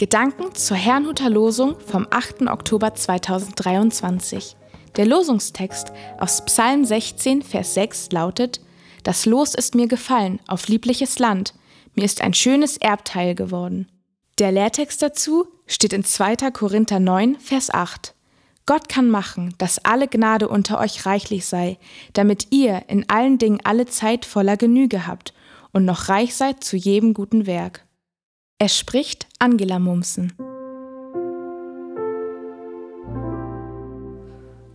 Gedanken zur Herrnhuter Losung vom 8. Oktober 2023. Der Losungstext aus Psalm 16, Vers 6 lautet: Das Los ist mir gefallen auf liebliches Land, mir ist ein schönes Erbteil geworden. Der Lehrtext dazu steht in 2. Korinther 9, Vers 8. Gott kann machen, dass alle Gnade unter euch reichlich sei, damit ihr in allen Dingen alle Zeit voller Genüge habt und noch reich seid zu jedem guten Werk. Es spricht Angela Mumsen.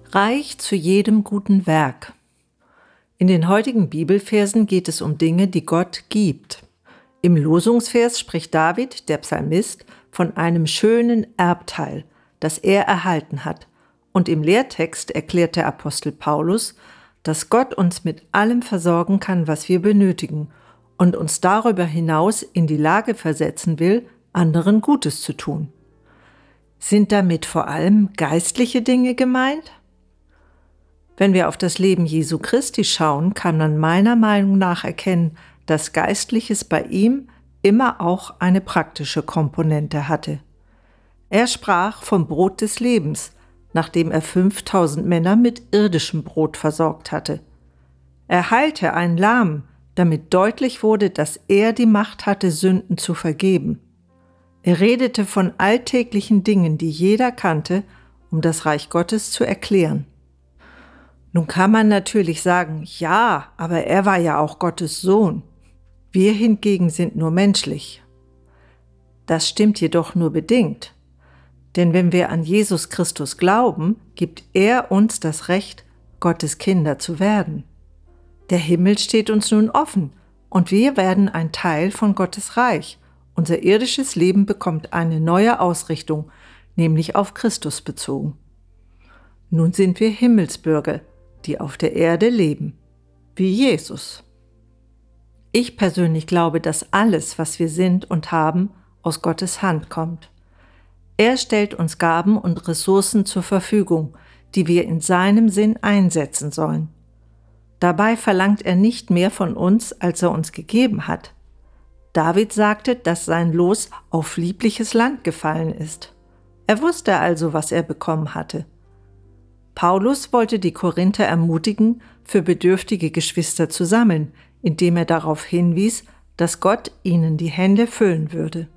Reich zu jedem guten Werk. In den heutigen Bibelversen geht es um Dinge, die Gott gibt. Im Losungsvers spricht David, der Psalmist, von einem schönen Erbteil, das er erhalten hat. Und im Lehrtext erklärt der Apostel Paulus, dass Gott uns mit allem versorgen kann, was wir benötigen – und uns darüber hinaus in die Lage versetzen will, anderen Gutes zu tun. Sind damit vor allem geistliche Dinge gemeint? Wenn wir auf das Leben Jesu Christi schauen, kann man meiner Meinung nach erkennen, dass Geistliches bei ihm immer auch eine praktische Komponente hatte. Er sprach vom Brot des Lebens, nachdem er 5000 Männer mit irdischem Brot versorgt hatte. Er heilte einen Lahmen, damit deutlich wurde, dass er die Macht hatte, Sünden zu vergeben. Er redete von alltäglichen Dingen, die jeder kannte, um das Reich Gottes zu erklären. Nun kann man natürlich sagen, ja, aber er war ja auch Gottes Sohn. Wir hingegen sind nur menschlich. Das stimmt jedoch nur bedingt. Denn wenn wir an Jesus Christus glauben, gibt er uns das Recht, Gottes Kinder zu werden. Der Himmel steht uns nun offen und wir werden ein Teil von Gottes Reich. Unser irdisches Leben bekommt eine neue Ausrichtung, nämlich auf Christus bezogen. Nun sind wir Himmelsbürger, die auf der Erde leben, wie Jesus. Ich persönlich glaube, dass alles, was wir sind und haben, aus Gottes Hand kommt. Er stellt uns Gaben und Ressourcen zur Verfügung, die wir in seinem Sinn einsetzen sollen. Dabei verlangt er nicht mehr von uns, als er uns gegeben hat. David sagte, dass sein Los auf liebliches Land gefallen ist. Er wusste also, was er bekommen hatte. Paulus wollte die Korinther ermutigen, für bedürftige Geschwister zu sammeln, indem er darauf hinwies, dass Gott ihnen die Hände füllen würde.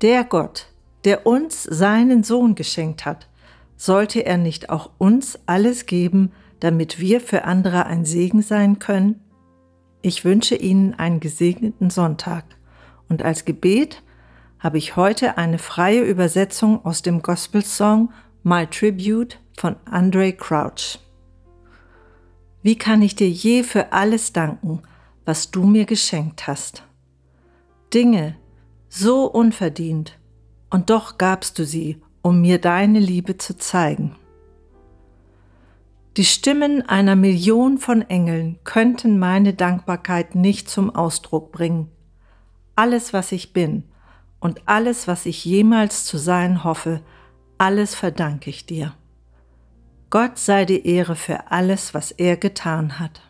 Der Gott, der uns seinen Sohn geschenkt hat, sollte er nicht auch uns alles geben, damit wir für andere ein Segen sein können? Ich wünsche Ihnen einen gesegneten Sonntag und als Gebet habe ich heute eine freie Übersetzung aus dem Gospelsong My Tribute von Andre Crouch. Wie kann ich dir je für alles danken, was du mir geschenkt hast? Dinge so unverdient, und doch gabst du sie, um mir deine Liebe zu zeigen. Die Stimmen einer Million von Engeln könnten meine Dankbarkeit nicht zum Ausdruck bringen. Alles, was ich bin und alles, was ich jemals zu sein hoffe, alles verdanke ich dir. Gott sei die Ehre für alles, was er getan hat.